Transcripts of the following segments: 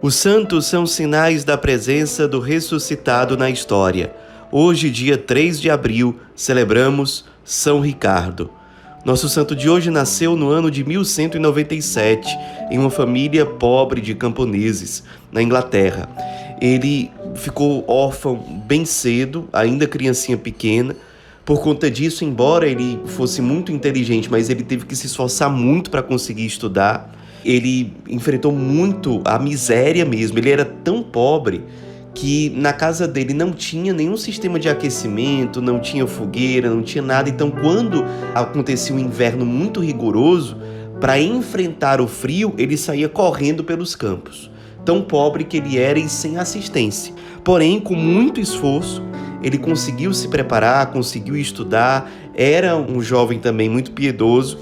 Os santos são sinais da presença do ressuscitado na história. Hoje, dia 3 de abril, celebramos São Ricardo. Nosso santo de hoje nasceu no ano de 1197, em uma família pobre de camponeses, na Inglaterra. Ele ficou órfão bem cedo, ainda criancinha pequena. Por conta disso, embora ele fosse muito inteligente, mas ele teve que se esforçar muito para conseguir estudar ele enfrentou muito a miséria mesmo. Ele era tão pobre que na casa dele não tinha nenhum sistema de aquecimento, não tinha fogueira, não tinha nada. Então, quando acontecia um inverno muito rigoroso, para enfrentar o frio, ele saía correndo pelos campos. Tão pobre que ele era e sem assistência. Porém, com muito esforço, ele conseguiu se preparar, conseguiu estudar, era um jovem também muito piedoso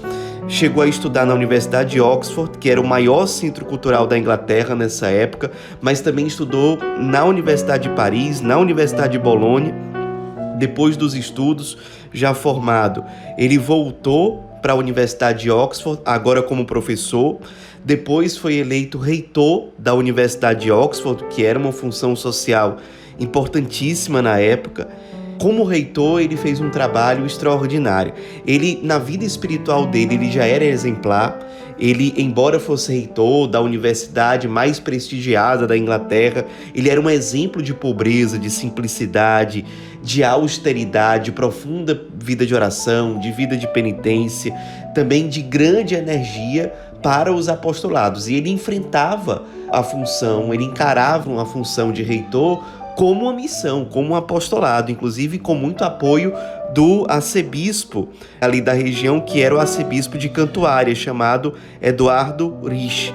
Chegou a estudar na Universidade de Oxford, que era o maior centro cultural da Inglaterra nessa época, mas também estudou na Universidade de Paris, na Universidade de Bolonha. Depois dos estudos, já formado, ele voltou para a Universidade de Oxford, agora como professor. Depois foi eleito reitor da Universidade de Oxford, que era uma função social importantíssima na época. Como reitor, ele fez um trabalho extraordinário. Ele, na vida espiritual dele, ele já era exemplar. Ele, embora fosse reitor da universidade mais prestigiada da Inglaterra, ele era um exemplo de pobreza, de simplicidade, de austeridade, de profunda vida de oração, de vida de penitência, também de grande energia para os apostolados. E ele enfrentava a função, ele encarava uma função de reitor como uma missão, como um apostolado, inclusive com muito apoio do arcebispo ali da região, que era o arcebispo de Cantuária, chamado Eduardo Rich.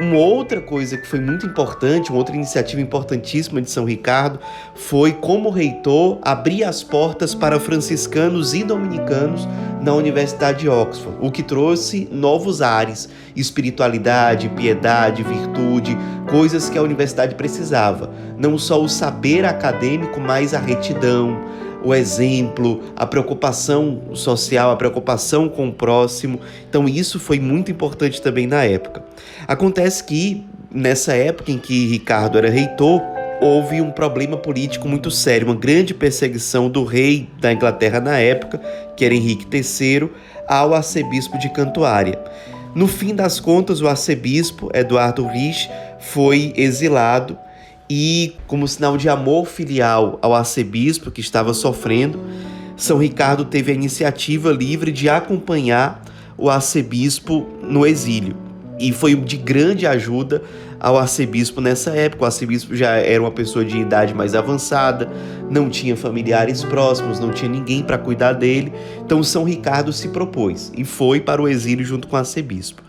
Uma outra coisa que foi muito importante, uma outra iniciativa importantíssima de São Ricardo, foi como reitor abrir as portas para franciscanos e dominicanos na Universidade de Oxford, o que trouxe novos ares, espiritualidade, piedade, virtude, coisas que a universidade precisava. Não só o saber acadêmico, mas a retidão, o exemplo, a preocupação social, a preocupação com o próximo. Então, isso foi muito importante também na época. Acontece que, nessa época em que Ricardo era reitor, houve um problema político muito sério, uma grande perseguição do rei da Inglaterra na época, que era Henrique III, ao arcebispo de Cantuária. No fim das contas, o arcebispo Eduardo Rich foi exilado e, como sinal de amor filial ao arcebispo que estava sofrendo, São Ricardo teve a iniciativa livre de acompanhar o arcebispo no exílio. E foi de grande ajuda ao arcebispo nessa época. O arcebispo já era uma pessoa de idade mais avançada, não tinha familiares próximos, não tinha ninguém para cuidar dele. Então São Ricardo se propôs e foi para o exílio junto com o arcebispo.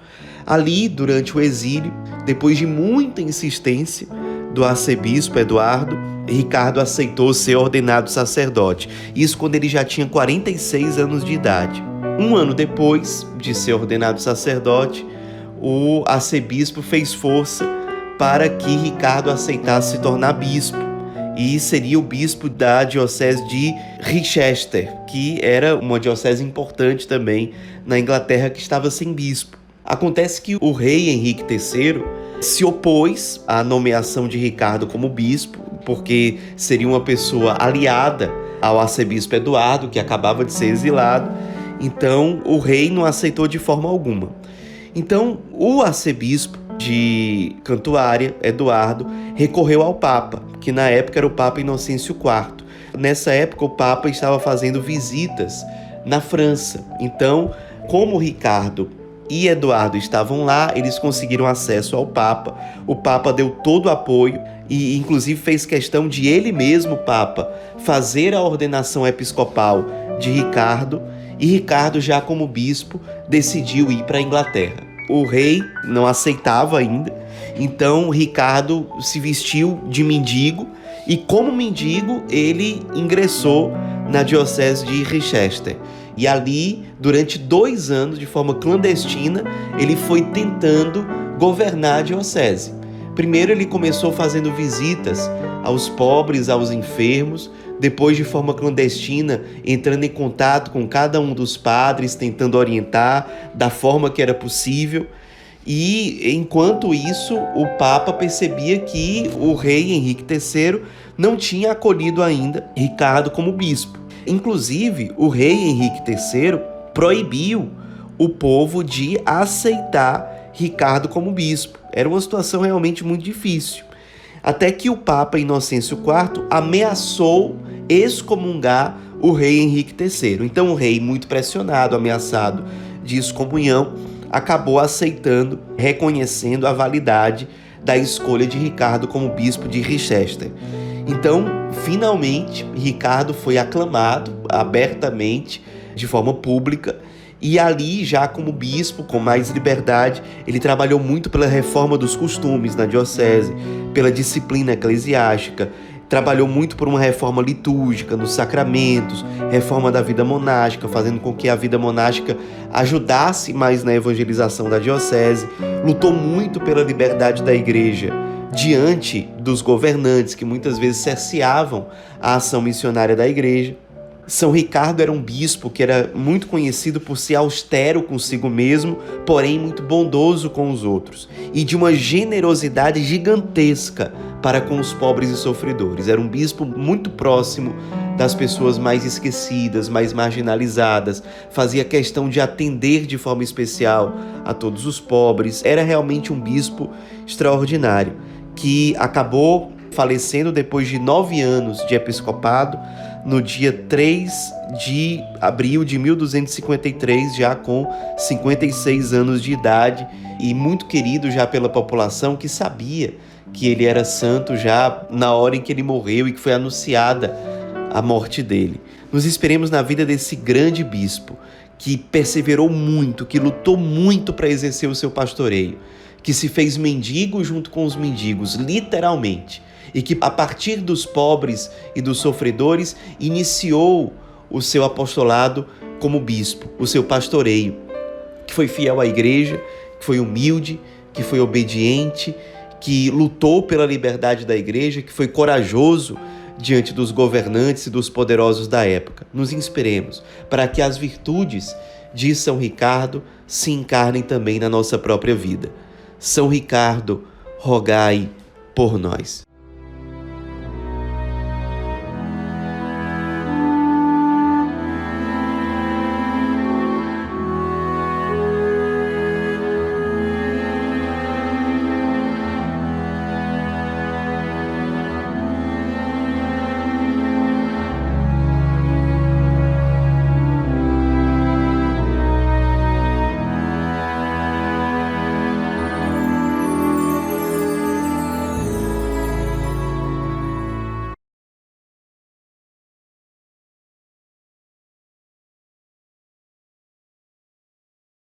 Ali, durante o exílio, depois de muita insistência, do arcebispo Eduardo, Ricardo aceitou ser ordenado sacerdote. Isso quando ele já tinha 46 anos de idade. Um ano depois de ser ordenado sacerdote, o arcebispo fez força para que Ricardo aceitasse se tornar bispo. E seria o bispo da diocese de Richester, que era uma diocese importante também na Inglaterra que estava sem bispo. Acontece que o rei Henrique III se opôs à nomeação de Ricardo como bispo, porque seria uma pessoa aliada ao arcebispo Eduardo, que acabava de ser exilado. Então, o rei não aceitou de forma alguma. Então, o arcebispo de Cantuária, Eduardo, recorreu ao Papa, que na época era o Papa Inocêncio IV. Nessa época, o Papa estava fazendo visitas na França. Então, como Ricardo e Eduardo estavam lá, eles conseguiram acesso ao Papa. O Papa deu todo o apoio e, inclusive, fez questão de ele mesmo, Papa, fazer a ordenação episcopal de Ricardo. E Ricardo, já como bispo, decidiu ir para a Inglaterra. O rei não aceitava ainda, então Ricardo se vestiu de mendigo e, como mendigo, ele ingressou na diocese de Richester. E ali, durante dois anos, de forma clandestina, ele foi tentando governar a diocese. Primeiro, ele começou fazendo visitas aos pobres, aos enfermos, depois, de forma clandestina, entrando em contato com cada um dos padres, tentando orientar da forma que era possível. E enquanto isso, o Papa percebia que o rei Henrique III não tinha acolhido ainda Ricardo como bispo. Inclusive, o rei Henrique III proibiu o povo de aceitar Ricardo como bispo. Era uma situação realmente muito difícil. Até que o Papa Inocêncio IV ameaçou excomungar o rei Henrique III. Então, o rei, muito pressionado, ameaçado de excomunhão, acabou aceitando, reconhecendo a validade da escolha de Ricardo como bispo de Richester. Então, finalmente, Ricardo foi aclamado abertamente, de forma pública, e ali, já como bispo, com mais liberdade, ele trabalhou muito pela reforma dos costumes na diocese, pela disciplina eclesiástica, trabalhou muito por uma reforma litúrgica nos sacramentos, reforma da vida monástica, fazendo com que a vida monástica ajudasse mais na evangelização da diocese, lutou muito pela liberdade da igreja diante dos governantes que muitas vezes cerceavam a ação missionária da igreja. São Ricardo era um bispo que era muito conhecido por ser austero consigo mesmo, porém muito bondoso com os outros, e de uma generosidade gigantesca para com os pobres e sofredores. Era um bispo muito próximo das pessoas mais esquecidas, mais marginalizadas, fazia questão de atender de forma especial a todos os pobres. Era realmente um bispo extraordinário que acabou falecendo depois de nove anos de episcopado no dia 3 de abril de 1253, já com 56 anos de idade e muito querido já pela população que sabia que ele era santo já na hora em que ele morreu e que foi anunciada a morte dele. Nos esperemos na vida desse grande bispo que perseverou muito, que lutou muito para exercer o seu pastoreio, que se fez mendigo junto com os mendigos, literalmente e que, a partir dos pobres e dos sofredores, iniciou o seu apostolado como bispo, o seu pastoreio, que foi fiel à igreja, que foi humilde, que foi obediente, que lutou pela liberdade da igreja, que foi corajoso diante dos governantes e dos poderosos da época. Nos inspiremos para que as virtudes de São Ricardo se encarnem também na nossa própria vida. São Ricardo, rogai por nós.